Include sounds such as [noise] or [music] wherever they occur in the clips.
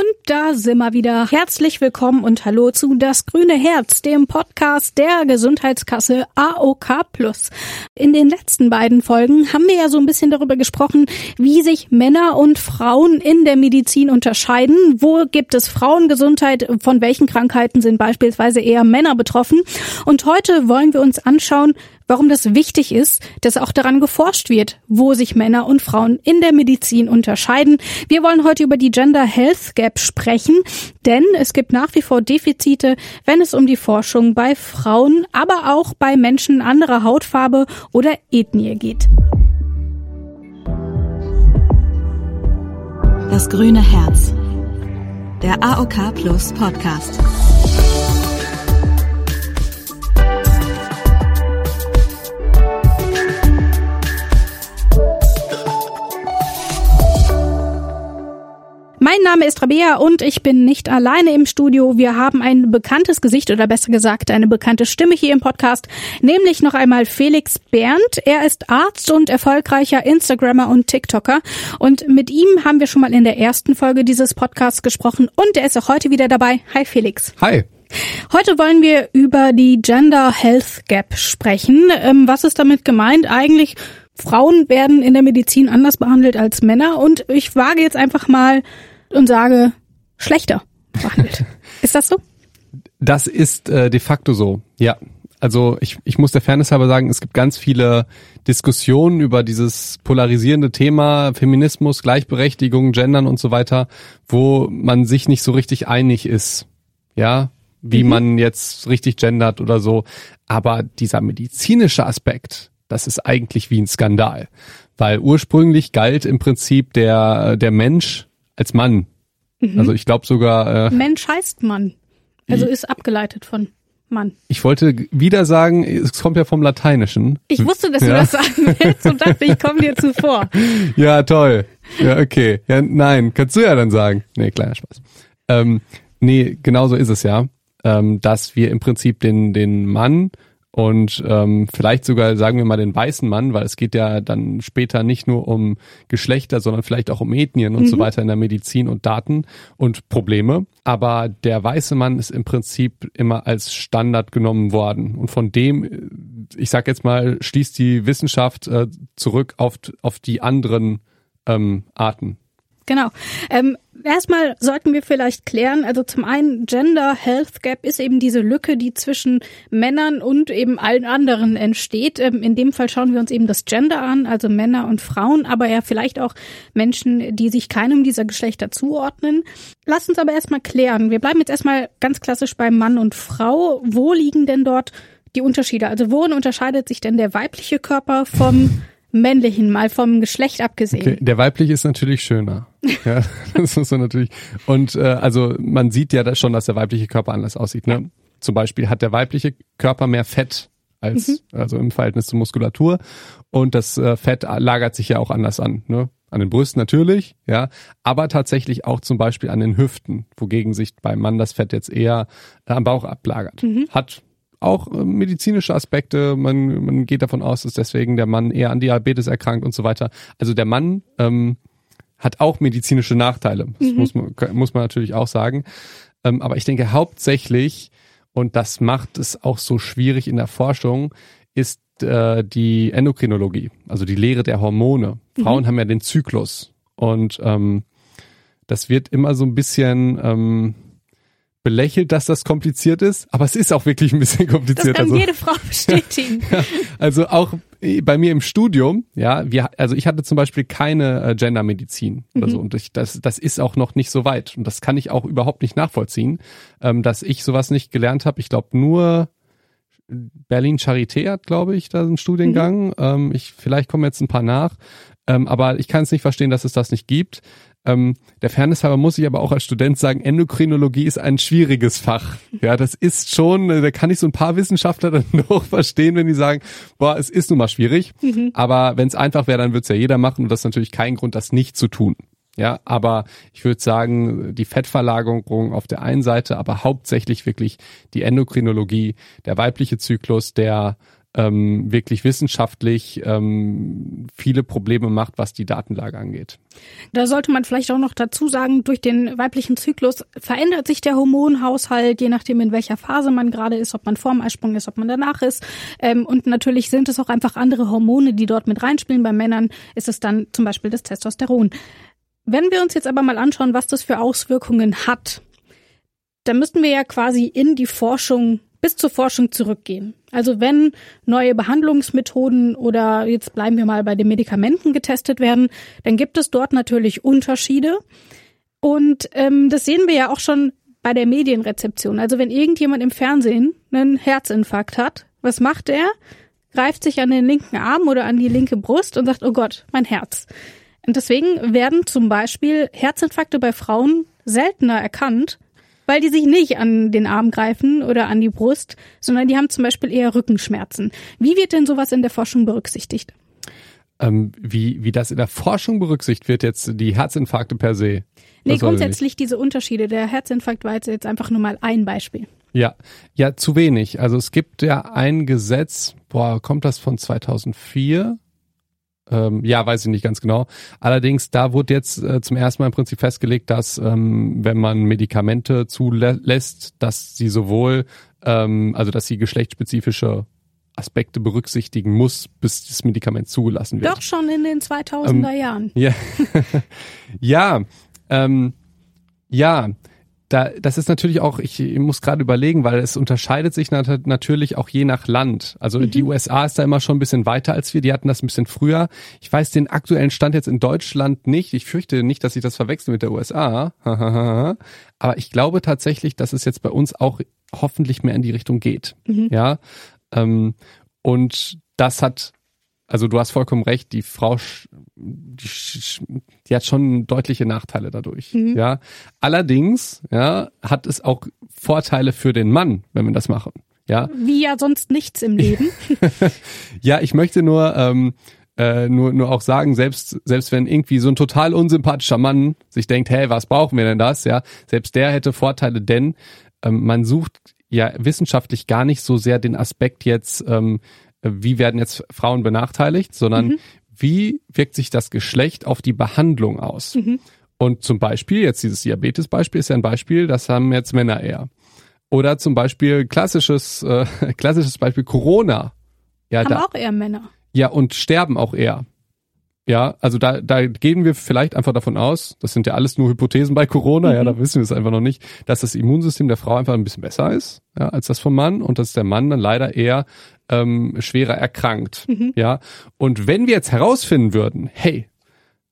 Und da sind wir wieder. Herzlich willkommen und hallo zu Das Grüne Herz, dem Podcast der Gesundheitskasse AOK Plus. In den letzten beiden Folgen haben wir ja so ein bisschen darüber gesprochen, wie sich Männer und Frauen in der Medizin unterscheiden. Wo gibt es Frauengesundheit? Von welchen Krankheiten sind beispielsweise eher Männer betroffen? Und heute wollen wir uns anschauen, warum das wichtig ist, dass auch daran geforscht wird, wo sich Männer und Frauen in der Medizin unterscheiden. Wir wollen heute über die Gender Health Gap sprechen, denn es gibt nach wie vor Defizite, wenn es um die Forschung bei Frauen, aber auch bei Menschen anderer Hautfarbe oder Ethnie geht. Das grüne Herz. Der AOK Plus Podcast. Mein Name ist Rabea und ich bin nicht alleine im Studio. Wir haben ein bekanntes Gesicht oder besser gesagt eine bekannte Stimme hier im Podcast, nämlich noch einmal Felix Berndt. Er ist Arzt und erfolgreicher Instagrammer und TikToker und mit ihm haben wir schon mal in der ersten Folge dieses Podcasts gesprochen und er ist auch heute wieder dabei. Hi Felix. Hi. Heute wollen wir über die Gender Health Gap sprechen. Ähm, was ist damit gemeint? Eigentlich Frauen werden in der Medizin anders behandelt als Männer und ich wage jetzt einfach mal und sage, schlechter behandelt. [laughs] ist das so? Das ist äh, de facto so, ja. Also ich, ich muss der Fairness halber sagen, es gibt ganz viele Diskussionen über dieses polarisierende Thema Feminismus, Gleichberechtigung, Gendern und so weiter, wo man sich nicht so richtig einig ist. Ja, wie mhm. man jetzt richtig gendert oder so. Aber dieser medizinische Aspekt, das ist eigentlich wie ein Skandal. Weil ursprünglich galt im Prinzip der, der Mensch als Mann. Mhm. Also ich glaube sogar. Äh, Mensch heißt Mann. Also ist abgeleitet von Mann. Ich wollte wieder sagen, es kommt ja vom Lateinischen. Ich wusste, dass ja. du das sagen willst und dachte, ich komme dir zuvor. [laughs] Ja, toll. Ja, okay. Ja, nein, kannst du ja dann sagen. Nee, kleiner Spaß. Ähm, nee, genau so ist es ja. Ähm, dass wir im Prinzip den, den Mann und ähm, vielleicht sogar sagen wir mal den weißen Mann, weil es geht ja dann später nicht nur um Geschlechter, sondern vielleicht auch um Ethnien und mhm. so weiter in der Medizin und Daten und Probleme. Aber der weiße Mann ist im Prinzip immer als Standard genommen worden und von dem, ich sag jetzt mal, schließt die Wissenschaft äh, zurück auf auf die anderen ähm, Arten. Genau. Ähm, erstmal sollten wir vielleicht klären, also zum einen Gender Health Gap ist eben diese Lücke, die zwischen Männern und eben allen anderen entsteht. Ähm, in dem Fall schauen wir uns eben das Gender an, also Männer und Frauen, aber ja vielleicht auch Menschen, die sich keinem dieser Geschlechter zuordnen. Lass uns aber erstmal klären. Wir bleiben jetzt erstmal ganz klassisch bei Mann und Frau. Wo liegen denn dort die Unterschiede? Also worin unterscheidet sich denn der weibliche Körper vom männlichen, mal vom Geschlecht abgesehen. Okay, der weibliche ist natürlich schöner. [laughs] ja, das muss man natürlich. Und äh, also man sieht ja schon, dass der weibliche Körper anders aussieht. Ne? Zum Beispiel hat der weibliche Körper mehr Fett als mhm. also im Verhältnis zur Muskulatur und das äh, Fett lagert sich ja auch anders an. Ne? An den Brüsten natürlich, ja, aber tatsächlich auch zum Beispiel an den Hüften, wogegen sich beim Mann das Fett jetzt eher am Bauch ablagert. Mhm. Hat auch äh, medizinische Aspekte. Man, man geht davon aus, dass deswegen der Mann eher an Diabetes erkrankt und so weiter. Also der Mann ähm, hat auch medizinische Nachteile. Das mhm. muss, man, muss man natürlich auch sagen. Ähm, aber ich denke hauptsächlich, und das macht es auch so schwierig in der Forschung, ist äh, die Endokrinologie, also die Lehre der Hormone. Mhm. Frauen haben ja den Zyklus. Und ähm, das wird immer so ein bisschen ähm, belächelt, dass das kompliziert ist, aber es ist auch wirklich ein bisschen [laughs] kompliziert. Das kann also, jede Frau [laughs] bestätigen. ja, also auch bei mir im Studium, ja, wir, also ich hatte zum Beispiel keine äh, Gendermedizin oder mhm. so und ich, das, das ist auch noch nicht so weit und das kann ich auch überhaupt nicht nachvollziehen, ähm, dass ich sowas nicht gelernt habe. Ich glaube nur Berlin Charité hat, glaube ich, da einen Studiengang. Mhm. Ähm, ich vielleicht kommen jetzt ein paar nach, ähm, aber ich kann es nicht verstehen, dass es das nicht gibt. Ähm, der Fairness halber muss ich aber auch als Student sagen, Endokrinologie ist ein schwieriges Fach. Ja, das ist schon, äh, da kann ich so ein paar Wissenschaftler [laughs] dann noch verstehen, wenn die sagen, boah, es ist nun mal schwierig. Mhm. Aber wenn es einfach wäre, dann würde es ja jeder machen und das ist natürlich kein Grund, das nicht zu tun. Ja, aber ich würde sagen, die Fettverlagerung auf der einen Seite, aber hauptsächlich wirklich die Endokrinologie, der weibliche Zyklus, der ähm, wirklich wissenschaftlich ähm, viele Probleme macht, was die Datenlage angeht. Da sollte man vielleicht auch noch dazu sagen, durch den weiblichen Zyklus verändert sich der Hormonhaushalt, je nachdem in welcher Phase man gerade ist, ob man vorm Eisprung ist, ob man danach ist. Ähm, und natürlich sind es auch einfach andere Hormone, die dort mit reinspielen. Bei Männern ist es dann zum Beispiel das Testosteron. Wenn wir uns jetzt aber mal anschauen, was das für Auswirkungen hat, dann müssten wir ja quasi in die Forschung bis zur Forschung zurückgehen. Also wenn neue Behandlungsmethoden oder jetzt bleiben wir mal bei den Medikamenten getestet werden, dann gibt es dort natürlich Unterschiede. Und ähm, das sehen wir ja auch schon bei der Medienrezeption. Also wenn irgendjemand im Fernsehen einen Herzinfarkt hat, was macht er? Greift sich an den linken Arm oder an die linke Brust und sagt, oh Gott, mein Herz. Und deswegen werden zum Beispiel Herzinfarkte bei Frauen seltener erkannt weil die sich nicht an den Arm greifen oder an die Brust, sondern die haben zum Beispiel eher Rückenschmerzen. Wie wird denn sowas in der Forschung berücksichtigt? Ähm, wie, wie das in der Forschung berücksichtigt wird, jetzt die Herzinfarkte per se? Nee, grundsätzlich diese Unterschiede. Der Herzinfarkt war jetzt einfach nur mal ein Beispiel. Ja, ja, zu wenig. Also es gibt ja ein Gesetz, boah, kommt das von 2004? Ähm, ja, weiß ich nicht ganz genau. Allerdings, da wurde jetzt äh, zum ersten Mal im Prinzip festgelegt, dass ähm, wenn man Medikamente zulässt, dass sie sowohl, ähm, also dass sie geschlechtsspezifische Aspekte berücksichtigen muss, bis das Medikament zugelassen wird. Doch schon in den 2000er ähm, Jahren. Ja, [laughs] ja, ähm, ja da, das ist natürlich auch, ich, muss gerade überlegen, weil es unterscheidet sich nat natürlich auch je nach Land. Also mhm. die USA ist da immer schon ein bisschen weiter als wir, die hatten das ein bisschen früher. Ich weiß den aktuellen Stand jetzt in Deutschland nicht. Ich fürchte nicht, dass ich das verwechsel mit der USA. [laughs] Aber ich glaube tatsächlich, dass es jetzt bei uns auch hoffentlich mehr in die Richtung geht. Mhm. Ja. Ähm, und das hat also du hast vollkommen recht, die Frau, die, die hat schon deutliche Nachteile dadurch. Mhm. Ja, allerdings ja hat es auch Vorteile für den Mann, wenn wir das machen. Ja, wie ja sonst nichts im Leben. [laughs] ja, ich möchte nur ähm, äh, nur nur auch sagen, selbst selbst wenn irgendwie so ein total unsympathischer Mann sich denkt, hey, was brauchen wir denn das? Ja, selbst der hätte Vorteile, denn ähm, man sucht ja wissenschaftlich gar nicht so sehr den Aspekt jetzt ähm, wie werden jetzt Frauen benachteiligt, sondern mhm. wie wirkt sich das Geschlecht auf die Behandlung aus? Mhm. Und zum Beispiel, jetzt dieses Diabetes-Beispiel ist ja ein Beispiel, das haben jetzt Männer eher. Oder zum Beispiel klassisches, äh, [laughs] klassisches Beispiel Corona. Ja, haben da, auch eher Männer. Ja, und sterben auch eher. Ja, also da, da gehen wir vielleicht einfach davon aus, das sind ja alles nur Hypothesen bei Corona, mhm. ja, da wissen wir es einfach noch nicht, dass das Immunsystem der Frau einfach ein bisschen besser ist, ja, als das vom Mann und dass der Mann dann leider eher ähm, schwerer erkrankt. Mhm. Ja. Und wenn wir jetzt herausfinden würden, hey,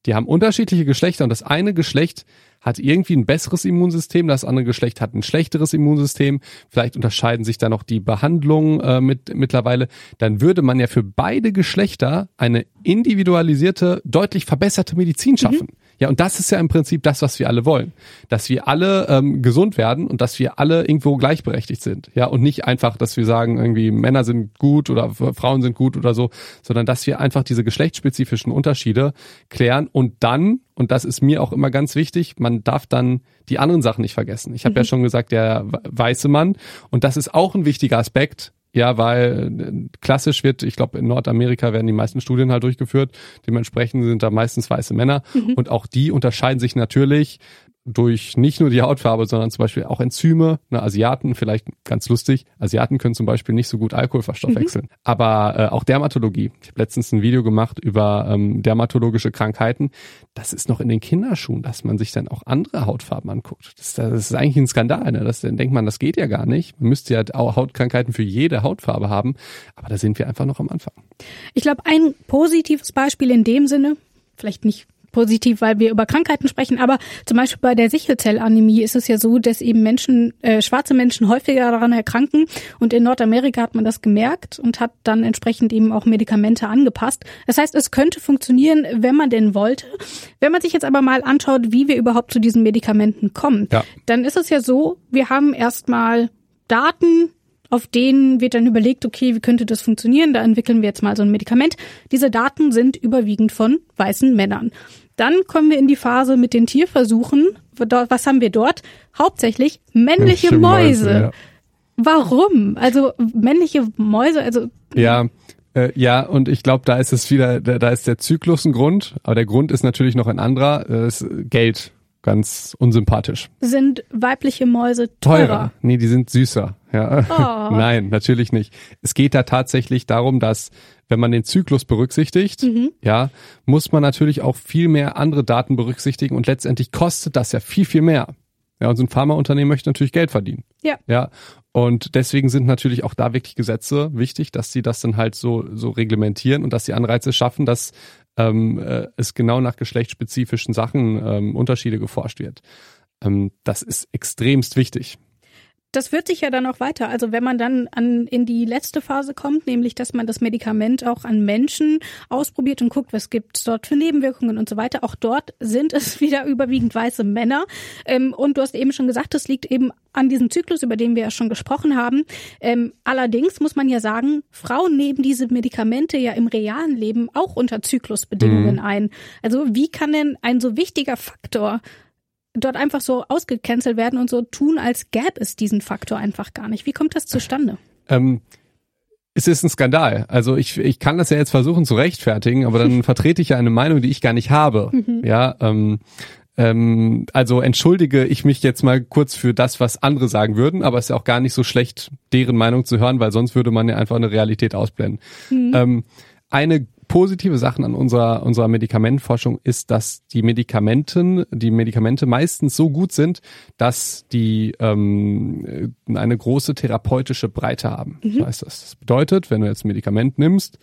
die haben unterschiedliche Geschlechter und das eine Geschlecht hat irgendwie ein besseres Immunsystem, das andere Geschlecht hat ein schlechteres Immunsystem, vielleicht unterscheiden sich da noch die Behandlungen äh, mit mittlerweile, dann würde man ja für beide Geschlechter eine individualisierte, deutlich verbesserte Medizin schaffen. Mhm. Ja, und das ist ja im Prinzip das, was wir alle wollen. Dass wir alle ähm, gesund werden und dass wir alle irgendwo gleichberechtigt sind. Ja, und nicht einfach, dass wir sagen, irgendwie Männer sind gut oder Frauen sind gut oder so, sondern dass wir einfach diese geschlechtsspezifischen Unterschiede klären und dann, und das ist mir auch immer ganz wichtig, man darf dann die anderen Sachen nicht vergessen. Ich habe mhm. ja schon gesagt, der weiße Mann, und das ist auch ein wichtiger Aspekt, ja, weil äh, klassisch wird, ich glaube, in Nordamerika werden die meisten Studien halt durchgeführt. Dementsprechend sind da meistens weiße Männer. Mhm. Und auch die unterscheiden sich natürlich durch nicht nur die Hautfarbe, sondern zum Beispiel auch Enzyme. Ne, Asiaten, vielleicht ganz lustig, Asiaten können zum Beispiel nicht so gut Alkohol verstoffwechseln. Mhm. Aber äh, auch Dermatologie. Ich habe letztens ein Video gemacht über ähm, dermatologische Krankheiten. Das ist noch in den Kinderschuhen, dass man sich dann auch andere Hautfarben anguckt. Das, das ist eigentlich ein Skandal. Ne? Das, dann denkt man, das geht ja gar nicht. Man müsste ja auch Hautkrankheiten für jede Hautfarbe haben. Aber da sind wir einfach noch am Anfang. Ich glaube, ein positives Beispiel in dem Sinne, vielleicht nicht positiv, weil wir über Krankheiten sprechen, aber zum Beispiel bei der Sichelzellanämie ist es ja so, dass eben Menschen, äh, schwarze Menschen häufiger daran erkranken und in Nordamerika hat man das gemerkt und hat dann entsprechend eben auch Medikamente angepasst. Das heißt, es könnte funktionieren, wenn man denn wollte. Wenn man sich jetzt aber mal anschaut, wie wir überhaupt zu diesen Medikamenten kommen, ja. dann ist es ja so, wir haben erstmal Daten, auf denen wird dann überlegt, okay, wie könnte das funktionieren? Da entwickeln wir jetzt mal so ein Medikament. Diese Daten sind überwiegend von weißen Männern. Dann kommen wir in die Phase mit den Tierversuchen. Was haben wir dort? Hauptsächlich männliche Mäuse. Mäuse ja. Warum? Also männliche Mäuse, also Ja, äh, ja, und ich glaube, da ist es wieder, da, ist der Zyklus ein Grund, aber der Grund ist natürlich noch ein anderer, das ist Geld. Ganz unsympathisch. Sind weibliche Mäuse teurer? teurer. Nee, die sind süßer. Ja. Oh. [laughs] Nein, natürlich nicht. Es geht da tatsächlich darum, dass wenn man den Zyklus berücksichtigt, mhm. ja, muss man natürlich auch viel mehr andere Daten berücksichtigen und letztendlich kostet das ja viel, viel mehr. Ja, und so ein Pharmaunternehmen möchte natürlich Geld verdienen. Ja. Ja. Und deswegen sind natürlich auch da wirklich Gesetze wichtig, dass sie das dann halt so, so reglementieren und dass sie Anreize schaffen, dass ähm, äh, es genau nach geschlechtsspezifischen Sachen ähm, Unterschiede geforscht wird. Ähm, das ist extremst wichtig das wird sich ja dann auch weiter. Also wenn man dann an, in die letzte Phase kommt, nämlich dass man das Medikament auch an Menschen ausprobiert und guckt, was gibt es dort für Nebenwirkungen und so weiter. Auch dort sind es [laughs] wieder überwiegend weiße Männer. Ähm, und du hast eben schon gesagt, das liegt eben an diesem Zyklus, über den wir ja schon gesprochen haben. Ähm, allerdings muss man ja sagen, Frauen nehmen diese Medikamente ja im realen Leben auch unter Zyklusbedingungen mhm. ein. Also wie kann denn ein so wichtiger Faktor dort einfach so ausgecancelt werden und so tun, als gäbe es diesen Faktor einfach gar nicht. Wie kommt das zustande? Ähm, es ist ein Skandal. Also ich, ich kann das ja jetzt versuchen zu rechtfertigen, aber dann [laughs] vertrete ich ja eine Meinung, die ich gar nicht habe. Mhm. Ja, ähm, ähm, also entschuldige ich mich jetzt mal kurz für das, was andere sagen würden, aber es ist ja auch gar nicht so schlecht, deren Meinung zu hören, weil sonst würde man ja einfach eine Realität ausblenden. Mhm. Ähm, eine positive Sachen an unserer, unserer Medikamentenforschung ist, dass die Medikamenten, die Medikamente meistens so gut sind, dass die ähm, eine große therapeutische Breite haben. Mhm. So heißt das. Das bedeutet, wenn du jetzt ein Medikament nimmst,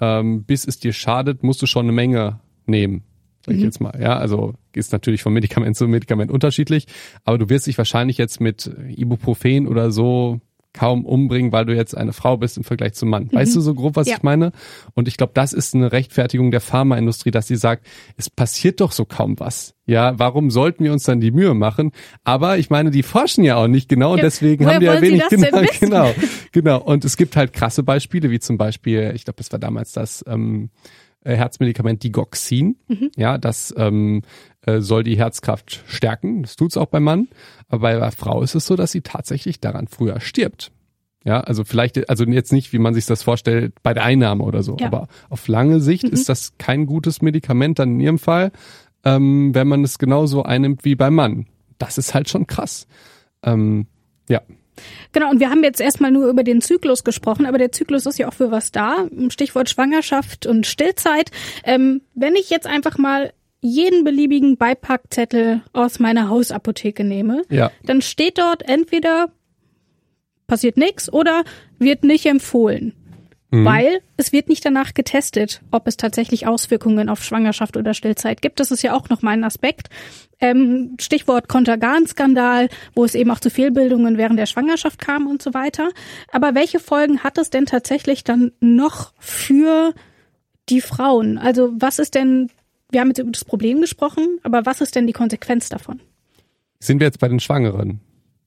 ähm, bis es dir schadet, musst du schon eine Menge nehmen. Sag ich mhm. jetzt mal. Ja, also ist natürlich von Medikament [laughs] zu Medikament unterschiedlich, aber du wirst dich wahrscheinlich jetzt mit Ibuprofen oder so kaum umbringen, weil du jetzt eine Frau bist im Vergleich zum Mann. Weißt mhm. du so grob, was ja. ich meine? Und ich glaube, das ist eine Rechtfertigung der Pharmaindustrie, dass sie sagt, es passiert doch so kaum was. Ja, warum sollten wir uns dann die Mühe machen? Aber ich meine, die forschen ja auch nicht genau und deswegen Woher haben die ja wenig [laughs] genau, genau, genau. Und es gibt halt krasse Beispiele, wie zum Beispiel, ich glaube, es war damals das ähm, äh, Herzmedikament Digoxin. Mhm. Ja, das ähm, äh, soll die Herzkraft stärken. Das tut's auch beim Mann. Aber bei der Frau ist es so, dass sie tatsächlich daran früher stirbt. Ja, also vielleicht, also jetzt nicht, wie man sich das vorstellt, bei der Einnahme oder so. Ja. Aber auf lange Sicht mhm. ist das kein gutes Medikament dann in ihrem Fall, ähm, wenn man es genauso einnimmt wie beim Mann. Das ist halt schon krass. Ähm, ja. Genau, und wir haben jetzt erstmal nur über den Zyklus gesprochen, aber der Zyklus ist ja auch für was da. Stichwort Schwangerschaft und Stillzeit. Ähm, wenn ich jetzt einfach mal jeden beliebigen Beipackzettel aus meiner Hausapotheke nehme, ja. dann steht dort entweder passiert nichts oder wird nicht empfohlen. Mhm. Weil es wird nicht danach getestet, ob es tatsächlich Auswirkungen auf Schwangerschaft oder Stillzeit gibt. Das ist ja auch nochmal ein Aspekt. Ähm, Stichwort Kontergan-Skandal, wo es eben auch zu Fehlbildungen während der Schwangerschaft kam und so weiter. Aber welche Folgen hat es denn tatsächlich dann noch für die Frauen? Also was ist denn, wir haben jetzt über das Problem gesprochen, aber was ist denn die Konsequenz davon? Sind wir jetzt bei den Schwangeren?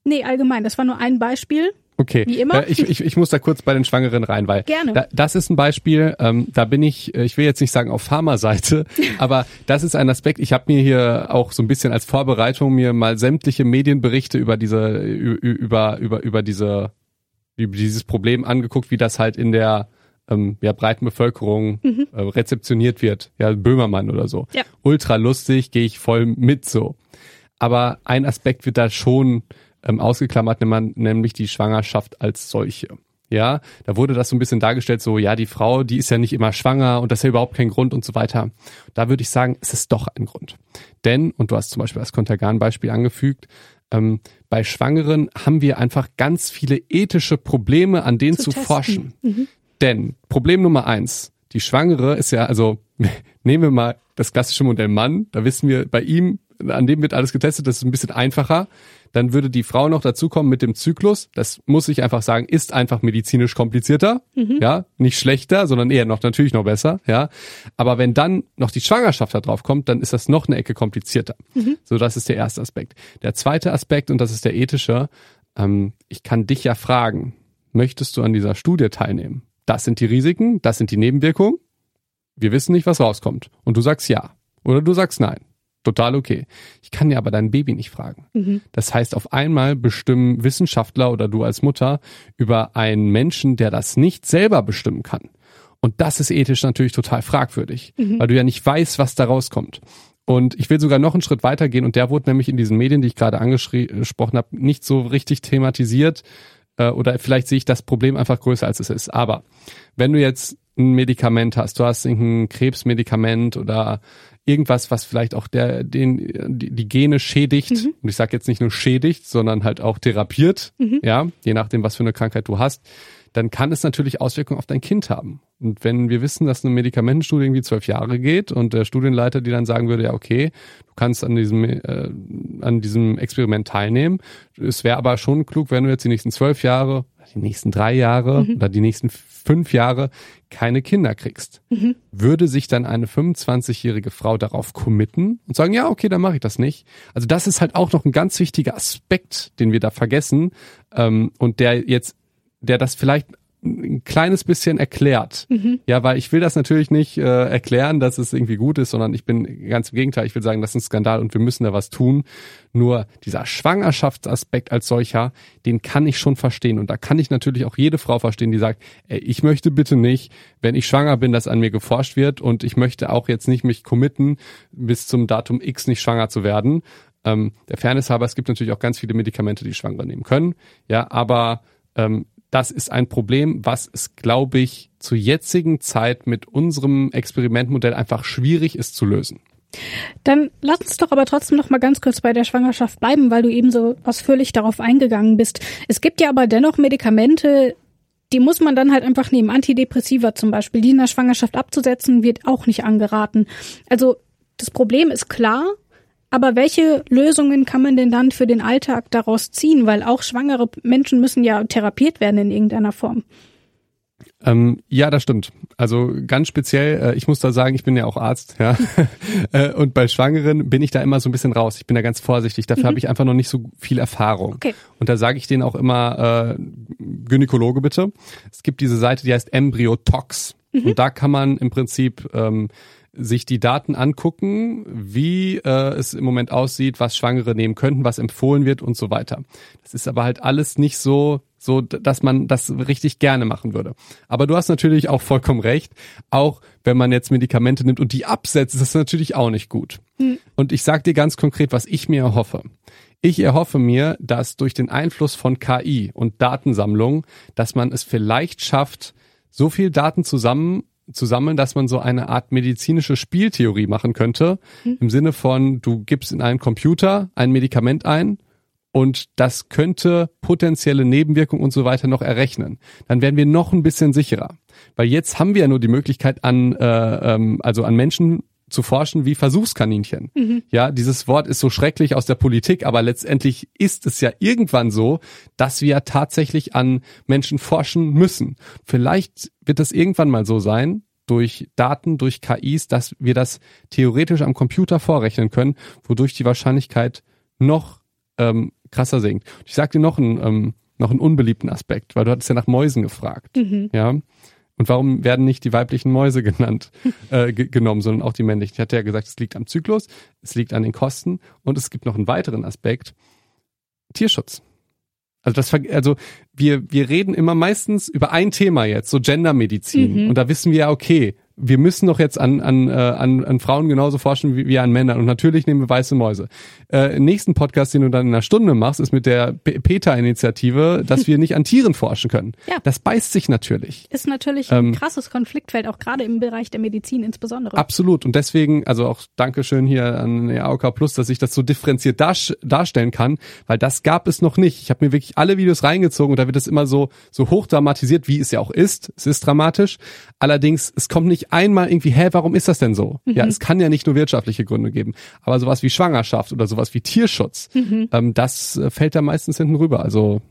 Nee, allgemein. Das war nur ein Beispiel. Okay. Wie immer. Äh, ich, ich, ich muss da kurz bei den Schwangeren rein, weil Gerne. Da, das ist ein Beispiel, ähm, da bin ich, äh, ich will jetzt nicht sagen auf Pharma-Seite, [laughs] aber das ist ein Aspekt, ich habe mir hier auch so ein bisschen als Vorbereitung mir mal sämtliche Medienberichte über diese, über, über, über diese, über dieses Problem angeguckt, wie das halt in der ähm, ja, breiten Bevölkerung mhm. äh, rezeptioniert wird. Ja, Böhmermann oder so. Ja. Ultra lustig, gehe ich voll mit so. Aber ein Aspekt wird da schon ähm, ausgeklammert, nämlich die Schwangerschaft als solche. Ja, da wurde das so ein bisschen dargestellt, so, ja, die Frau, die ist ja nicht immer schwanger und das ist ja überhaupt kein Grund und so weiter. Da würde ich sagen, es ist doch ein Grund. Denn, und du hast zum Beispiel das Kontergan-Beispiel angefügt, ähm, bei Schwangeren haben wir einfach ganz viele ethische Probleme, an denen zu, zu forschen. Mhm. Denn Problem Nummer eins, die Schwangere ist ja, also [laughs] nehmen wir mal das klassische Modell Mann, da wissen wir, bei ihm, an dem wird alles getestet, das ist ein bisschen einfacher. Dann würde die Frau noch dazukommen mit dem Zyklus. Das muss ich einfach sagen, ist einfach medizinisch komplizierter. Mhm. Ja, nicht schlechter, sondern eher noch natürlich noch besser. Ja, aber wenn dann noch die Schwangerschaft da drauf kommt, dann ist das noch eine Ecke komplizierter. Mhm. So, das ist der erste Aspekt. Der zweite Aspekt, und das ist der ethische, ähm, ich kann dich ja fragen, möchtest du an dieser Studie teilnehmen? Das sind die Risiken, das sind die Nebenwirkungen. Wir wissen nicht, was rauskommt. Und du sagst ja. Oder du sagst nein. Total okay. Ich kann ja aber dein Baby nicht fragen. Mhm. Das heißt, auf einmal bestimmen Wissenschaftler oder du als Mutter über einen Menschen, der das nicht selber bestimmen kann. Und das ist ethisch natürlich total fragwürdig, weil du ja nicht weißt, was da rauskommt. Und ich will sogar noch einen Schritt weitergehen und der wurde nämlich in diesen Medien, die ich gerade angesprochen habe, nicht so richtig thematisiert äh, oder vielleicht sehe ich das Problem einfach größer, als es ist. Aber wenn du jetzt ein Medikament hast, du hast irgendein Krebsmedikament oder irgendwas, was vielleicht auch der, den, die, die Gene schädigt, und ich sage jetzt nicht nur schädigt, sondern halt auch therapiert, ja, je nachdem, was für eine Krankheit du hast, dann kann es natürlich Auswirkungen auf dein Kind haben. Und wenn wir wissen, dass eine Medikamentenstudie irgendwie zwölf Jahre geht und der Studienleiter, die dann sagen würde, ja, okay, du kannst an diesem, äh, an diesem Experiment teilnehmen. Es wäre aber schon klug, wenn du jetzt die nächsten zwölf Jahre, die nächsten drei Jahre oder die nächsten fünf Jahre keine Kinder kriegst. Würde sich dann eine 25-jährige Frau darauf committen und sagen, ja, okay, dann mache ich das nicht. Also das ist halt auch noch ein ganz wichtiger Aspekt, den wir da vergessen ähm, und der jetzt der das vielleicht ein kleines bisschen erklärt. Ja, weil ich will das natürlich nicht äh, erklären, dass es irgendwie gut ist, sondern ich bin ganz im Gegenteil, ich will sagen, das ist ein Skandal und wir müssen da was tun. Nur dieser Schwangerschaftsaspekt als solcher, den kann ich schon verstehen und da kann ich natürlich auch jede Frau verstehen, die sagt, ey, ich möchte bitte nicht, wenn ich schwanger bin, dass an mir geforscht wird und ich möchte auch jetzt nicht mich committen, bis zum Datum X nicht schwanger zu werden. Ähm, der Fairness halber, es gibt natürlich auch ganz viele Medikamente, die Schwangere nehmen können. Ja, aber ähm, das ist ein Problem, was es, glaube ich, zur jetzigen Zeit mit unserem Experimentmodell einfach schwierig ist zu lösen. Dann lass uns doch aber trotzdem noch mal ganz kurz bei der Schwangerschaft bleiben, weil du eben so ausführlich darauf eingegangen bist. Es gibt ja aber dennoch Medikamente, die muss man dann halt einfach nehmen. Antidepressiva zum Beispiel, die in der Schwangerschaft abzusetzen, wird auch nicht angeraten. Also das Problem ist klar, aber welche Lösungen kann man denn dann für den Alltag daraus ziehen? Weil auch schwangere Menschen müssen ja therapiert werden in irgendeiner Form. Ähm, ja, das stimmt. Also ganz speziell, äh, ich muss da sagen, ich bin ja auch Arzt, ja. [laughs] Äh, und bei Schwangeren bin ich da immer so ein bisschen raus. Ich bin da ganz vorsichtig. Dafür habe ich einfach noch nicht so viel Erfahrung. Okay. Und da sage ich denen auch immer, äh, Gynäkologe bitte. Es gibt diese Seite, die heißt Embryotox. Und da kann man im Prinzip ähm, sich die Daten angucken, wie äh, es im Moment aussieht, was Schwangere nehmen könnten, was empfohlen wird und so weiter. Das ist aber halt alles nicht so, so, dass man das richtig gerne machen würde. Aber du hast natürlich auch vollkommen recht. Auch wenn man jetzt Medikamente nimmt und die absetzt, ist das natürlich auch nicht gut. Und ich sage dir ganz konkret, was ich mir erhoffe. Ich erhoffe mir, dass durch den Einfluss von KI und Datensammlung, dass man es vielleicht schafft, so viel Daten zusammen zu sammeln, dass man so eine Art medizinische Spieltheorie machen könnte. Im Sinne von, du gibst in einen Computer ein Medikament ein und das könnte potenzielle Nebenwirkungen und so weiter noch errechnen. Dann wären wir noch ein bisschen sicherer. Weil jetzt haben wir ja nur die Möglichkeit an, äh, ähm, also an Menschen zu forschen wie Versuchskaninchen. Ja, dieses Wort ist so schrecklich aus der Politik, aber letztendlich ist es ja irgendwann so, dass wir tatsächlich an Menschen forschen müssen. Vielleicht wird es irgendwann mal so sein, durch Daten, durch KIs, dass wir das theoretisch am Computer vorrechnen können, wodurch die Wahrscheinlichkeit noch ähm, krasser sinkt. Ich sag dir noch einen, ähm, noch einen unbeliebten Aspekt, weil du hattest ja nach Mäusen gefragt. Ja. Und warum werden nicht die weiblichen Mäuse [laughs] genannt, äh, ge genommen, sondern auch die männlichen? Ich hatte ja gesagt, es liegt am Zyklus, es liegt an den Kosten und es gibt noch einen weiteren Aspekt. Tierschutz. Also das, also wir, wir reden immer meistens über ein Thema jetzt, so Gendermedizin. Und da wissen wir ja, okay, wir müssen doch jetzt an, an, äh, an, an Frauen genauso forschen wie, wie an Männern. Und natürlich nehmen wir weiße Mäuse. Äh, nächsten Podcast, den du dann in einer Stunde machst, ist mit der PETA-Initiative, dass wir nicht an Tieren forschen können. Ja. Das beißt sich natürlich. Ist natürlich ein Ähm, krasses Konfliktfeld, auch gerade im Bereich der Medizin insbesondere. Absolut. Und deswegen, also auch Dankeschön hier an AOK Plus, dass ich das so differenziert dar darstellen kann, weil das gab es noch nicht. Ich habe mir wirklich alle Videos reingezogen und da wird es immer so, so hoch dramatisiert, wie es ja auch ist. Es ist dramatisch. Allerdings, es kommt nicht einmal irgendwie, hä, warum ist das denn so? Ja, es kann ja nicht nur wirtschaftliche Gründe geben. Aber sowas wie Schwangerschaft oder sowas wie Tierschutz, ähm, das äh, fällt da meistens hinten rüber. Also,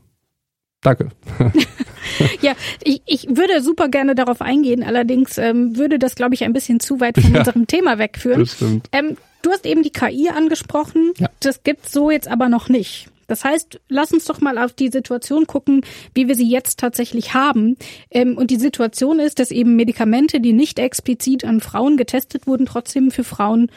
danke. [laughs] [laughs] Ja, ich, ich würde super gerne darauf eingehen, allerdings ähm, würde das, glaube ich, ein bisschen zu weit von Ja. unserem Thema wegführen. Das stimmt. Ähm, du hast eben die KI angesprochen, Ja. das gibt's so jetzt aber noch nicht. Das heißt, lass uns doch mal auf die Situation gucken, wie wir sie jetzt tatsächlich haben. Ähm, und die Situation ist, dass eben Medikamente, die nicht explizit an Frauen getestet wurden, trotzdem für Frauen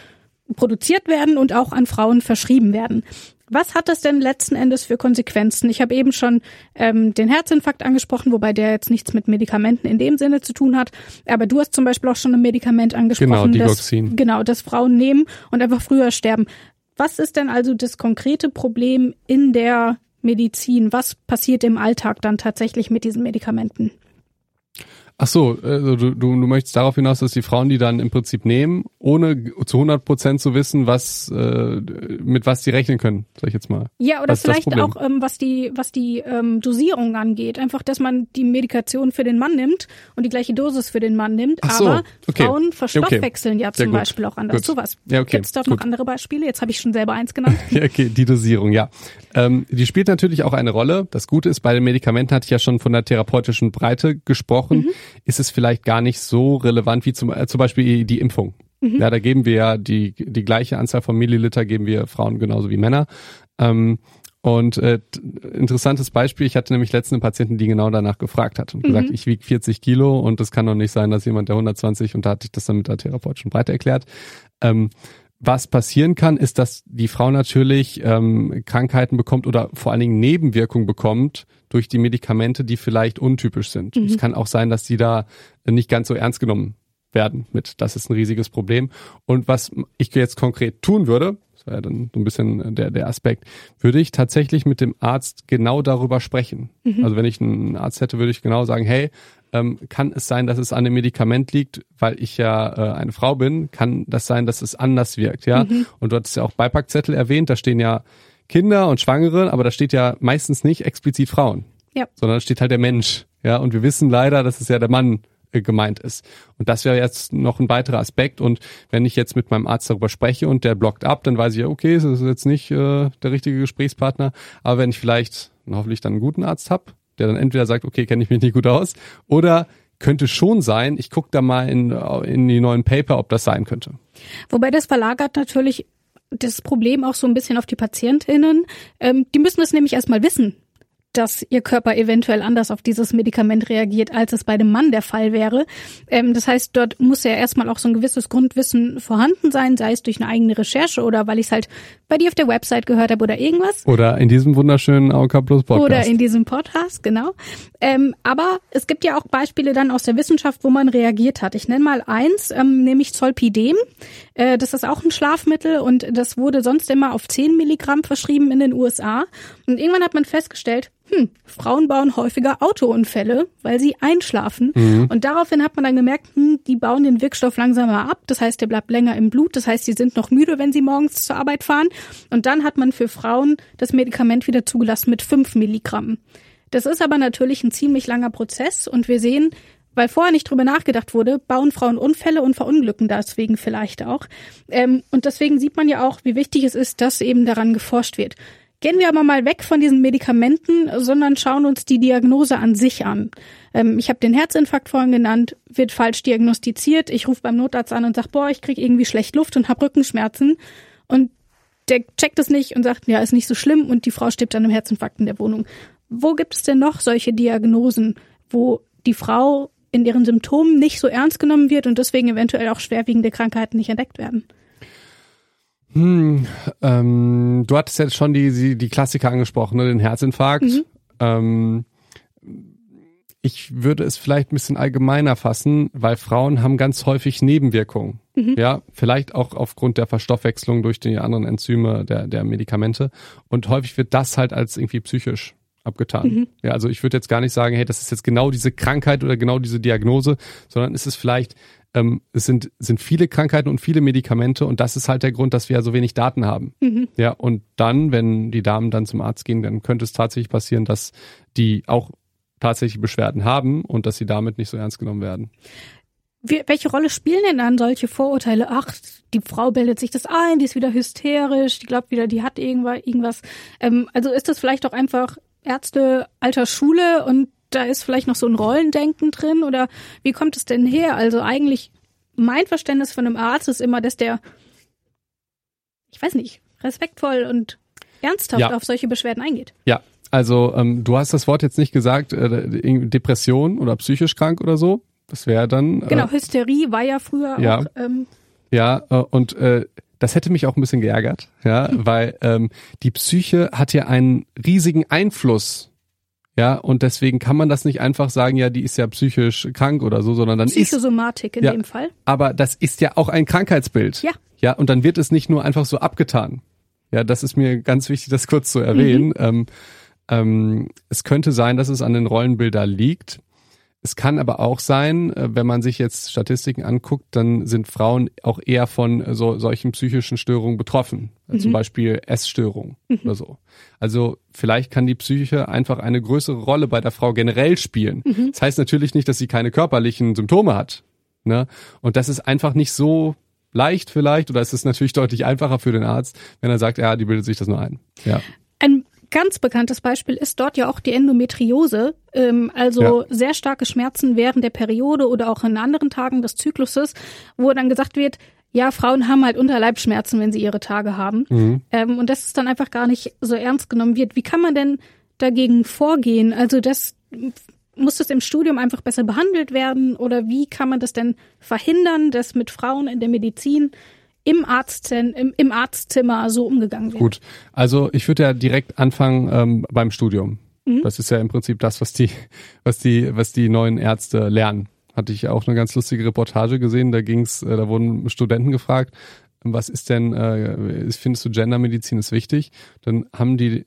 produziert werden und auch an Frauen verschrieben werden. Was hat das denn letzten Endes für Konsequenzen? Ich habe eben schon ähm, den Herzinfarkt angesprochen, wobei der jetzt nichts mit Medikamenten in dem Sinne zu tun hat. Aber du hast zum Beispiel auch schon ein Medikament angesprochen, genau, das, genau, das Frauen nehmen und einfach früher sterben. Was ist denn also das konkrete Problem in der Medizin? Was passiert im Alltag dann tatsächlich mit diesen Medikamenten? Ach so, also du, du, du möchtest darauf hinaus, dass die Frauen die dann im Prinzip nehmen, ohne zu 100 Prozent zu wissen, was äh, mit was die rechnen können, sag ich jetzt mal. Ja, oder vielleicht auch ähm, was die was die ähm, Dosierung angeht, einfach, dass man die Medikation für den Mann nimmt und die gleiche Dosis für den Mann nimmt, so, aber okay. Frauen verstoffwechseln ja Sehr zum. Beispiel auch anders. Gut. Sowas. Ja, okay. Gibt's da noch andere Beispiele? Jetzt habe ich schon selber eins [laughs] genannt. Ja, okay, die Dosierung, ja. Ähm, die spielt natürlich auch eine Rolle. Das Gute ist, bei den Medikamenten hatte ich ja schon von der therapeutischen Breite gesprochen. Ist es vielleicht gar nicht so relevant wie zum, äh, zum Beispiel die Impfung. Ja, da geben wir ja die, die gleiche Anzahl von Milliliter geben wir Frauen genauso wie Männer. Ähm, und äh, interessantes Beispiel, ich hatte nämlich letztens einen Patienten, die genau danach gefragt hat und gesagt, ich wiege 40 Kilo und es kann doch nicht sein, dass jemand der 120 und da hatte ich das dann mit der therapeutischen Breite erklärt. Ähm, was passieren kann, ist, dass die Frau natürlich ähm, Krankheiten bekommt oder vor allen Dingen Nebenwirkungen bekommt durch die Medikamente, die vielleicht untypisch sind. Es kann auch sein, dass die da nicht ganz so ernst genommen werden mit. Das ist ein riesiges Problem. Und was ich jetzt konkret tun würde, das wäre ja dann so ein bisschen der, der Aspekt, würde ich tatsächlich mit dem Arzt genau darüber sprechen. Also wenn ich einen Arzt hätte, würde ich genau sagen, hey, ähm, kann es sein, dass es an dem Medikament liegt, weil ich ja äh, eine Frau bin, kann das sein, dass es anders wirkt, ja? Und du hattest ja auch Beipackzettel erwähnt, da stehen ja Kinder und Schwangere, aber da steht ja meistens nicht explizit Frauen Ja. sondern da steht halt der Mensch. Ja, und wir wissen leider, dass es ja der Mann äh, gemeint ist. Und das wäre jetzt noch ein weiterer Aspekt. Und wenn ich jetzt mit meinem Arzt darüber spreche und der blockt ab, dann weiß ich ja, okay, das ist jetzt nicht äh, der richtige Gesprächspartner. Aber wenn ich vielleicht hoffentlich dann einen guten Arzt hab, der dann entweder sagt, okay, kenne ich mich nicht gut aus, oder könnte schon sein, ich gucke da mal in, in die neuen Paper, ob das sein könnte. Wobei das verlagert natürlich das Problem auch so ein bisschen auf die PatientInnen. Ähm, die müssen es nämlich erstmal wissen, dass ihr Körper eventuell anders auf dieses Medikament reagiert, als es bei dem Mann der Fall wäre. Ähm, das heißt, dort muss ja erstmal auch so ein gewisses Grundwissen vorhanden sein, sei es durch eine eigene Recherche oder weil ich es halt bei dir auf der Website gehört habe oder irgendwas. Oder in diesem wunderschönen AOK Plus Podcast. Oder in diesem Podcast, genau. Ähm, aber es gibt ja auch Beispiele dann aus der Wissenschaft, wo man reagiert hat. Ich nenne mal eins, ähm, nämlich Zolpidem. Äh, das ist auch ein Schlafmittel und das wurde sonst immer auf 10 Milligramm verschrieben in den USA. Und irgendwann hat man festgestellt, hm, Frauen bauen häufiger Autounfälle, weil sie einschlafen. Und daraufhin hat man dann gemerkt, hm, die bauen den Wirkstoff langsamer ab. Das heißt, der bleibt länger im Blut. Das heißt, sie sind noch müde, wenn sie morgens zur Arbeit fahren. Und dann hat man für Frauen das Medikament wieder zugelassen mit 5 Milligramm. Das ist aber natürlich ein ziemlich langer Prozess und wir sehen, weil vorher nicht drüber nachgedacht wurde, bauen Frauen Unfälle und verunglücken deswegen vielleicht auch. Ähm, und deswegen sieht man ja auch, wie wichtig es ist, dass eben daran geforscht wird. Gehen wir aber mal weg von diesen Medikamenten, sondern schauen uns die Diagnose an sich an. Ähm, ich habe den Herzinfarkt vorhin genannt, wird falsch diagnostiziert. Ich rufe beim Notarzt an und sage, boah, ich krieg irgendwie schlecht Luft und habe Rückenschmerzen. Und der checkt es nicht und sagt, ja, ist nicht so schlimm und die Frau stirbt an einem Herzinfarkt in der Wohnung. Wo gibt es denn noch solche Diagnosen, wo die Frau in ihren Symptomen nicht so ernst genommen wird und deswegen eventuell auch schwerwiegende Krankheiten nicht entdeckt werden? Hm, ähm, du hattest jetzt schon die, die, die Klassiker angesprochen, ne? den Herzinfarkt. Ähm, ich würde es vielleicht ein bisschen allgemeiner fassen, weil Frauen haben ganz häufig Nebenwirkungen. Ja, vielleicht auch aufgrund der Verstoffwechslung durch die anderen Enzyme der, der Medikamente. Und häufig wird das halt als irgendwie psychisch abgetan. Ja, also ich würde jetzt gar nicht sagen, hey, das ist jetzt genau diese Krankheit oder genau diese Diagnose, sondern es ist vielleicht, ähm, es sind, sind viele Krankheiten und viele Medikamente und das ist halt der Grund, dass wir ja so wenig Daten haben. Ja, und dann, wenn die Damen dann zum Arzt gehen, dann könnte es tatsächlich passieren, dass die auch tatsächlich Beschwerden haben und dass sie damit nicht so ernst genommen werden. Wie, welche Rolle spielen denn dann solche Vorurteile? Ach, die Frau bildet sich das ein, die ist wieder hysterisch, die glaubt wieder, die hat irgendwas. irgendwas. Ähm, also ist das vielleicht auch einfach Ärzte alter Schule und da ist vielleicht noch so ein Rollendenken drin oder wie kommt es denn her? Also eigentlich mein Verständnis von einem Arzt ist immer, dass der, ich weiß nicht, respektvoll und ernsthaft Ja. auf solche Beschwerden eingeht. Ja, also ähm, du hast das Wort jetzt nicht gesagt, äh, Depression oder psychisch krank oder so. Das wäre dann. Äh, Genau, Hysterie war ja früher ja. auch. Ähm, Ja, äh, und äh, das hätte mich auch ein bisschen geärgert, ja, [laughs] weil ähm, die Psyche hat ja einen riesigen Einfluss ja, und deswegen kann man das nicht einfach sagen, ja, die ist ja psychisch krank oder so, sondern dann Psychosomatik ist, in ja, dem Fall. Aber das ist ja auch ein Krankheitsbild. Ja. Ja, und dann wird es nicht nur einfach so abgetan. Ja, das ist mir ganz wichtig, das kurz zu erwähnen. Mhm. Ähm, ähm, es könnte sein, dass es an den Rollenbildern liegt. Es kann aber auch sein, äh, wenn man sich jetzt Statistiken anguckt, dann sind Frauen auch eher von äh, so, solchen psychischen Störungen betroffen. Mhm. Zum Beispiel Essstörungen oder so. Also vielleicht kann die Psyche einfach eine größere Rolle bei der Frau generell spielen. Mhm. Das heißt natürlich nicht, dass sie keine körperlichen Symptome hat. Ne? Und das ist einfach nicht so leicht vielleicht oder es ist natürlich deutlich einfacher für den Arzt, wenn er sagt, ja, die bildet sich das nur ein. Ja. Ein ganz bekanntes Beispiel ist dort ja auch die Endometriose, ähm, also Ja. sehr starke Schmerzen während der Periode oder auch in anderen Tagen des Zykluses, wo dann gesagt wird, ja, Frauen haben halt Unterleibschmerzen, wenn sie ihre Tage haben. Mhm. Ähm, und dass es dann einfach gar nicht so ernst genommen wird. Wie kann man denn dagegen vorgehen? Also das muss das im Studium einfach besser behandelt werden oder wie kann man das denn verhindern, dass mit Frauen in der Medizin im, Arztzen, im, im Arztzimmer so umgegangen wird? Gut, also ich würde ja direkt anfangen ähm, beim Studium. Mhm. Das ist ja im Prinzip das, was die, was die, was die neuen Ärzte lernen. Hatte ich auch eine ganz lustige Reportage gesehen. Da ging's, äh, da wurden Studenten gefragt, was ist denn, äh, findest du Gendermedizin ist wichtig? Dann haben die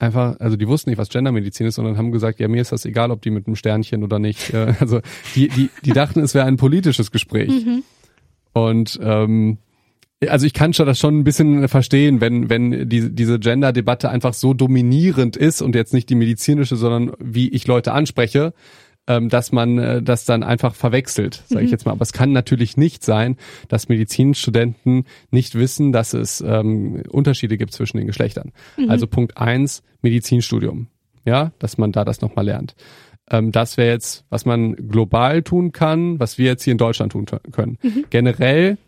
einfach, also die wussten nicht, was Gendermedizin ist, sondern haben gesagt, ja, mir ist das egal, ob die mit einem Sternchen oder nicht. Äh, Also die, die, die dachten, es wäre ein politisches Gespräch. Mhm. Und ähm, also ich kann schon das schon ein bisschen verstehen, wenn wenn die, diese Gender-Debatte einfach so dominierend ist und jetzt nicht die medizinische, sondern wie ich Leute anspreche, ähm, dass man äh, das dann einfach verwechselt, sage ich jetzt mal. Aber es kann natürlich nicht sein, dass Medizinstudenten nicht wissen, dass es ähm, Unterschiede gibt zwischen den Geschlechtern. Also Punkt eins Medizinstudium, ja, dass man da das nochmal lernt. Ähm, das wäre jetzt, was man global tun kann, was wir jetzt hier in Deutschland tun können. Generell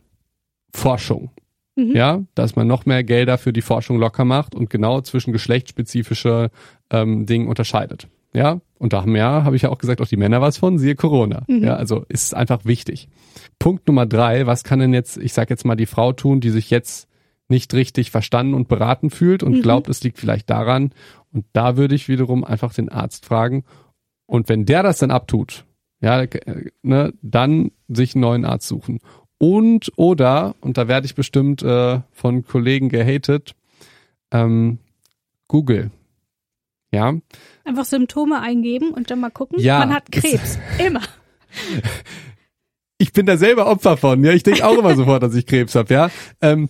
Forschung. Mhm. Ja, dass man noch mehr Gelder für die Forschung locker macht und genau zwischen geschlechtsspezifische ähm, Dingen unterscheidet. Ja, und da haben ja, habe ich ja auch gesagt, auch die Männer was von, siehe Corona. Mhm. Ja, also ist es einfach wichtig. Punkt Nummer drei, was kann denn jetzt, ich sag jetzt mal, die Frau tun, die sich jetzt nicht richtig verstanden und beraten fühlt und Mhm. glaubt, es liegt vielleicht daran. Und da würde ich wiederum einfach den Arzt fragen. Und wenn der das dann abtut, ja, äh, ne, dann sich einen neuen Arzt suchen. Und oder, und da werde ich bestimmt äh, von Kollegen gehatet, ähm, Google. Ja, Einfach Symptome eingeben und dann mal gucken. Ja, Man hat Krebs. [laughs] Immer. ich bin da selber Opfer von. Ja, ich denke auch immer sofort, dass ich Krebs habe. Ja, ähm,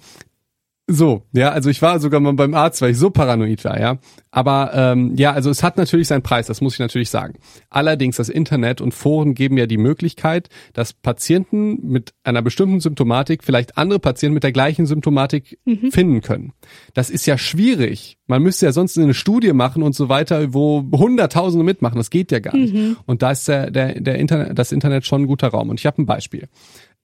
so, ja, also ich war sogar mal beim Arzt, weil ich so paranoid war, ja. Aber ähm, ja, also es hat natürlich seinen Preis, das muss ich natürlich sagen. Allerdings das Internet und Foren geben ja die Möglichkeit, dass Patienten mit einer bestimmten Symptomatik vielleicht andere Patienten mit der gleichen Symptomatik finden können. Das ist ja schwierig. Man müsste ja sonst eine Studie machen und so weiter, wo Hunderttausende mitmachen. Das geht ja gar nicht. Und da ist der, der, der Internet, das Internet schon ein guter Raum. Und ich habe ein Beispiel.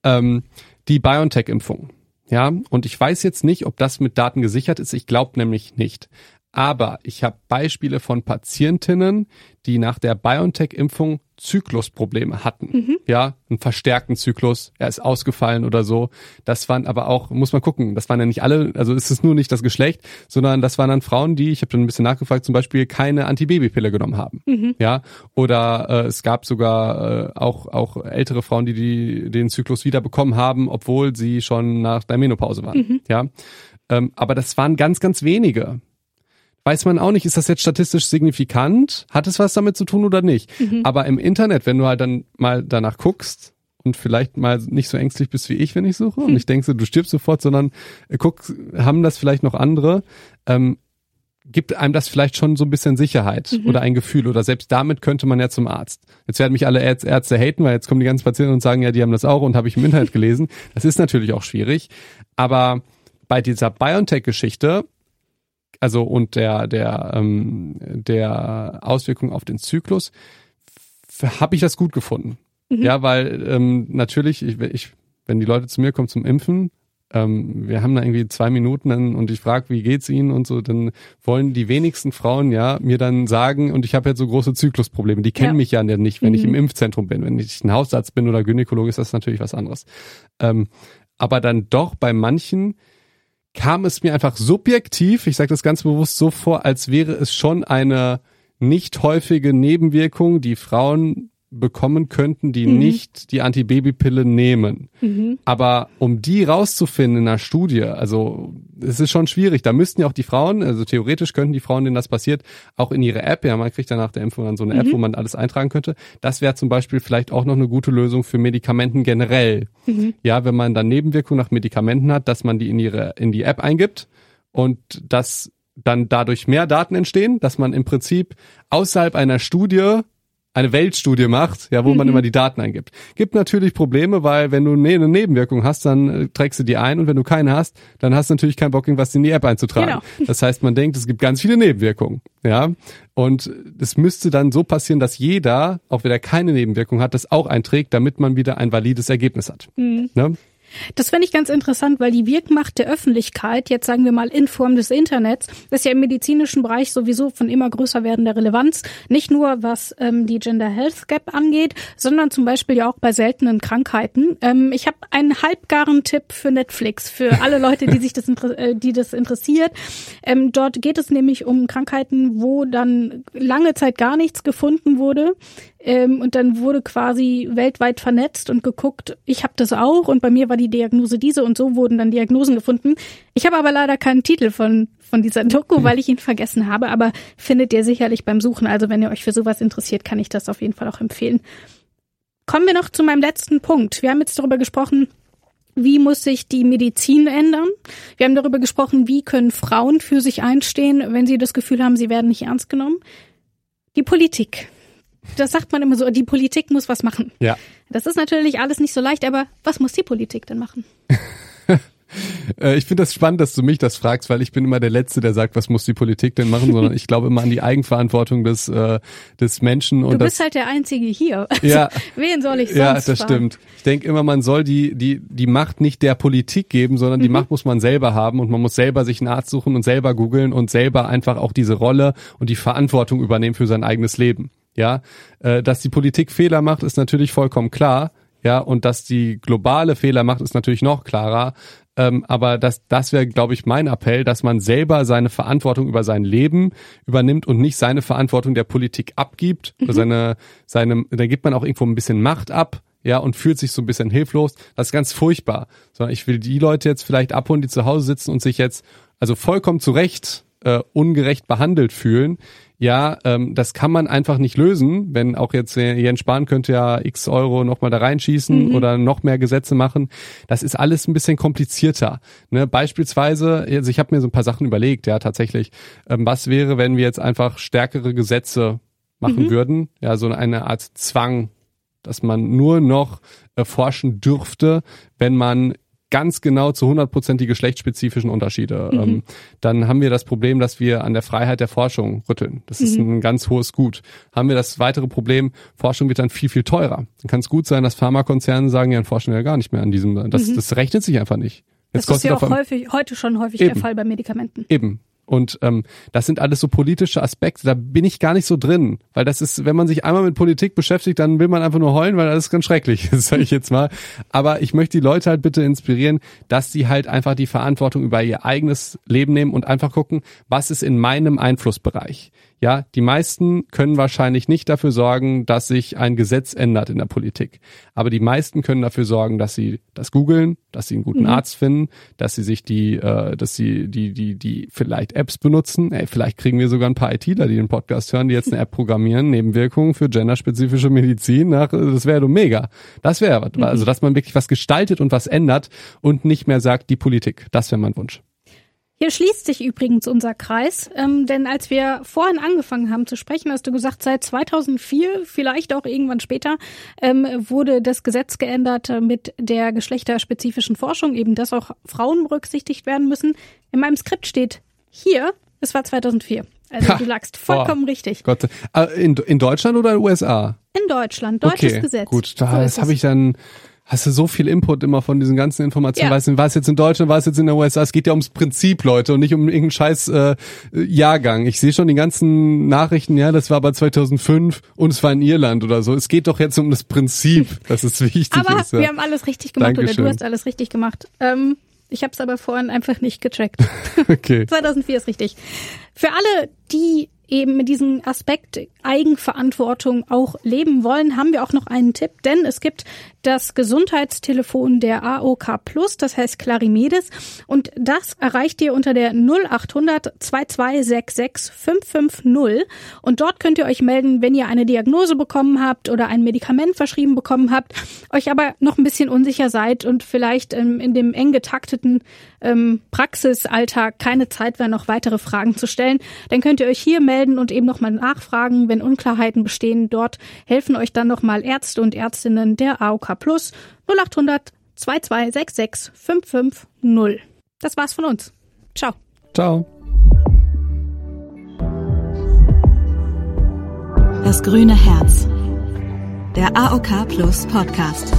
Ähm, die BioNTech-Impfung. Ja, und ich weiß jetzt nicht, ob das mit Daten gesichert ist. Ich glaube nämlich nicht. Aber ich habe Beispiele von Patientinnen, die nach der BioNTech-Impfung Zyklusprobleme hatten. Ja, einen verstärkten Zyklus, er ist ausgefallen oder so. Das waren aber auch, muss man gucken, das waren ja nicht alle, also es ist nur nicht das Geschlecht, sondern das waren dann Frauen, die, ich habe dann ein bisschen nachgefragt, zum Beispiel keine Antibabypille genommen haben. Ja, oder äh, es gab sogar äh, auch, auch ältere Frauen, die, die den Zyklus wieder bekommen haben, obwohl sie schon nach der Menopause waren. Ja, ähm, aber das waren ganz, ganz wenige weiß man auch nicht, ist das jetzt statistisch signifikant? Hat es was damit zu tun oder nicht? Aber im Internet, wenn du halt dann mal danach guckst und vielleicht mal nicht so ängstlich bist wie ich, wenn ich suche und nicht denkst, du stirbst sofort, sondern äh, guck, haben das vielleicht noch andere, ähm, gibt einem das vielleicht schon so ein bisschen Sicherheit oder ein Gefühl oder selbst damit könnte man ja zum Arzt. Jetzt werden mich alle Ärz- Ärzte haten, weil jetzt kommen die ganzen Patienten und sagen, ja, die haben das auch und habe ich im Internet gelesen. Das ist natürlich auch schwierig, aber bei dieser BioNTech-Geschichte also und der der ähm, der Auswirkung auf den Zyklus habe ich das gut gefunden. Ja, weil ähm, natürlich, ich, ich, wenn die Leute zu mir kommen zum Impfen, ähm, wir haben da irgendwie zwei Minuten dann, und ich frage, wie geht's ihnen und so, dann wollen die wenigsten Frauen ja mir dann sagen, und ich habe jetzt so große Zyklusprobleme, die kennen Ja. mich ja nicht, wenn ich im Impfzentrum bin. Wenn ich ein Hausarzt bin oder Gynäkologe, ist das natürlich was anderes. Ähm, aber dann doch bei manchen kam es mir einfach subjektiv, ich sage das ganz bewusst so vor, als wäre es schon eine nicht häufige Nebenwirkung, die Frauen bekommen könnten, die mhm. nicht die Antibabypille nehmen. Mhm. Aber um die rauszufinden in einer Studie, also es ist schon schwierig. Da müssten ja auch die Frauen, also theoretisch könnten die Frauen, denen das passiert, auch in ihre App, ja, man kriegt ja nach der Impfung dann so eine mhm. App, wo man alles eintragen könnte. Das wäre zum Beispiel vielleicht auch noch eine gute Lösung für Medikamenten generell. Mhm. Ja, wenn man dann Nebenwirkungen nach Medikamenten hat, dass man die in ihre, in die App eingibt und das dann dadurch mehr Daten entstehen, dass man im Prinzip außerhalb einer Studie eine Weltstudie macht, ja, wo mhm. man immer die Daten eingibt. Gibt natürlich Probleme, weil wenn du ne, eine Nebenwirkung hast, dann äh, trägst du die ein und wenn du keine hast, dann hast du natürlich kein Bock, irgendwas in die App einzutragen. Genau. [laughs] Das heißt, man denkt, es gibt ganz viele Nebenwirkungen, ja. Und es müsste dann so passieren, dass jeder, auch wenn er keine Nebenwirkung hat, das auch einträgt, damit man wieder ein valides Ergebnis hat. Mhm. Ne? Das finde ich ganz interessant, weil die Wirkmacht der Öffentlichkeit, jetzt sagen wir mal in Form des Internets, ist ja im medizinischen Bereich sowieso von immer größer werdender Relevanz. Nicht nur was ähm, die Gender Health Gap angeht, sondern zum Beispiel ja auch bei seltenen Krankheiten. Ähm, ich habe einen halbgaren Tipp für Netflix, für alle Leute, die sich das, äh, die das interessiert. Ähm, dort geht es nämlich um Krankheiten, wo dann lange Zeit gar nichts gefunden wurde. Ähm, und dann wurde quasi weltweit vernetzt und geguckt, ich habe das auch und bei mir war die Diagnose diese und so wurden dann Diagnosen gefunden. Ich habe aber leider keinen Titel von, von dieser Doku, weil ich ihn vergessen habe, aber findet ihr sicherlich beim Suchen. Also wenn ihr euch für sowas interessiert, kann ich das auf jeden Fall auch empfehlen. Kommen wir noch zu meinem letzten Punkt. Wir haben jetzt darüber gesprochen, wie muss sich die Medizin ändern? Wir haben darüber gesprochen, wie können Frauen für sich einstehen, wenn sie das Gefühl haben, sie werden nicht ernst genommen. Die Politik das sagt man immer so, die Politik muss was machen. Ja. Das ist natürlich alles nicht so leicht, aber was muss die Politik denn machen? [laughs] Äh, ich finde das spannend, dass du mich das fragst, weil ich bin immer der Letzte, der sagt, was muss die Politik denn machen, sondern ich glaube immer an die Eigenverantwortung des, äh, des Menschen. Und du bist das, halt der Einzige hier. Also, [laughs] ja, [laughs] wen soll ich sonst Ja, das fragen? stimmt. Ich denke immer, man soll die, die, die Macht nicht der Politik geben, sondern die mhm. Macht muss man selber haben und man muss selber sich einen Arzt suchen und selber googeln und selber einfach auch diese Rolle und die Verantwortung übernehmen für sein eigenes Leben. Ja, äh, dass die Politik Fehler macht, ist natürlich vollkommen klar. Ja, und dass die globale Fehler macht, ist natürlich noch klarer. Ähm, aber das, das wäre, glaube ich, mein Appell, dass man selber seine Verantwortung über sein Leben übernimmt und nicht seine Verantwortung der Politik abgibt. Mhm. Seine, seine, da gibt man auch irgendwo ein bisschen Macht ab, ja, und fühlt sich so ein bisschen hilflos. Das ist ganz furchtbar. Sondern ich will die Leute jetzt vielleicht abholen, die zu Hause sitzen und sich jetzt also vollkommen zu Recht äh, ungerecht behandelt fühlen ja, ähm, das kann man einfach nicht lösen, wenn auch jetzt äh, Jens Spahn könnte ja x Euro nochmal da reinschießen mhm. oder noch mehr Gesetze machen. Das ist alles ein bisschen komplizierter. Ne? Beispielsweise, also ich habe mir so ein paar Sachen überlegt, ja, tatsächlich. Ähm, was wäre, wenn wir jetzt einfach stärkere Gesetze machen mhm. würden? Ja, so eine Art Zwang, dass man nur noch äh, forschen dürfte, wenn man ganz genau zu 100 Prozent die geschlechtsspezifischen Unterschiede. Mhm. Ähm, dann haben wir das Problem, dass wir an der Freiheit der Forschung rütteln. Das mhm. ist ein ganz hohes Gut. Haben wir das weitere Problem, Forschung wird dann viel, viel teurer. Dann kann es gut sein, dass Pharmakonzerne sagen, ja, forschen wir ja gar nicht mehr an diesem. Das, mhm. das rechnet sich einfach nicht. Jetzt das ist ja auch häufig, heute schon häufig eben. der Fall bei Medikamenten. Eben. Und ähm, das sind alles so politische Aspekte. Da bin ich gar nicht so drin, weil das ist, wenn man sich einmal mit Politik beschäftigt, dann will man einfach nur heulen, weil das ist ganz schrecklich, [laughs] sage ich jetzt mal. Aber ich möchte die Leute halt bitte inspirieren, dass sie halt einfach die Verantwortung über ihr eigenes Leben nehmen und einfach gucken, was ist in meinem Einflussbereich. Ja, die meisten können wahrscheinlich nicht dafür sorgen, dass sich ein Gesetz ändert in der Politik. Aber die meisten können dafür sorgen, dass sie das googeln, dass sie einen guten mhm. Arzt finden, dass sie sich die, äh, dass sie die, die, die vielleicht Apps benutzen. Ey, vielleicht kriegen wir sogar ein paar ITler, die den Podcast hören, die jetzt eine App programmieren, Nebenwirkungen für genderspezifische Medizin. Nach, das wäre doch mega. Das wäre, mhm. also dass man wirklich was gestaltet und was ändert und nicht mehr sagt, die Politik. Das wäre mein Wunsch. Hier schließt sich übrigens unser Kreis, ähm, denn als wir vorhin angefangen haben zu sprechen, hast du gesagt, seit 2004, vielleicht auch irgendwann später, ähm, wurde das Gesetz geändert äh, mit der geschlechterspezifischen Forschung, eben dass auch Frauen berücksichtigt werden müssen. In meinem Skript steht hier, es war 2004. Also ha, du lagst vollkommen boah, richtig. Gott, äh, in, in Deutschland oder in den USA? In Deutschland, deutsches okay, Gesetz. Gut, da, so das habe ich dann hast du so viel Input immer von diesen ganzen Informationen. Ja. Weißt du, war es jetzt in Deutschland, war es jetzt in der USA? Es geht ja ums Prinzip, Leute, und nicht um irgendeinen scheiß äh, Jahrgang. Ich sehe schon die ganzen Nachrichten, ja, das war aber 2005 und es war in Irland oder so. Es geht doch jetzt um das Prinzip, [laughs] dass es wichtig Aber ist. Ja. wir haben alles richtig gemacht Dankeschön. oder du hast alles richtig gemacht. Ähm, ich habe es aber vorhin einfach nicht gecheckt. [laughs] Okay. [laughs] 2004 ist richtig. Für alle, die eben mit diesem Aspekt Eigenverantwortung auch leben wollen, haben wir auch noch einen Tipp, denn es gibt das Gesundheitstelefon der AOK Plus, das heißt Clarimedes und das erreicht ihr unter der 0800 2266 550 und dort könnt ihr euch melden, wenn ihr eine Diagnose bekommen habt oder ein Medikament verschrieben bekommen habt, euch aber noch ein bisschen unsicher seid und vielleicht ähm, in dem eng getakteten ähm, Praxisalltag keine Zeit wäre, noch weitere Fragen zu stellen, dann könnt ihr euch hier melden und eben nochmal nachfragen, wenn Unklarheiten bestehen. Dort helfen euch dann nochmal Ärzte und Ärztinnen der AOK Plus 0800 2266 550. Das war's von uns. Ciao. Ciao. Das grüne Herz. Der AOK Plus Podcast.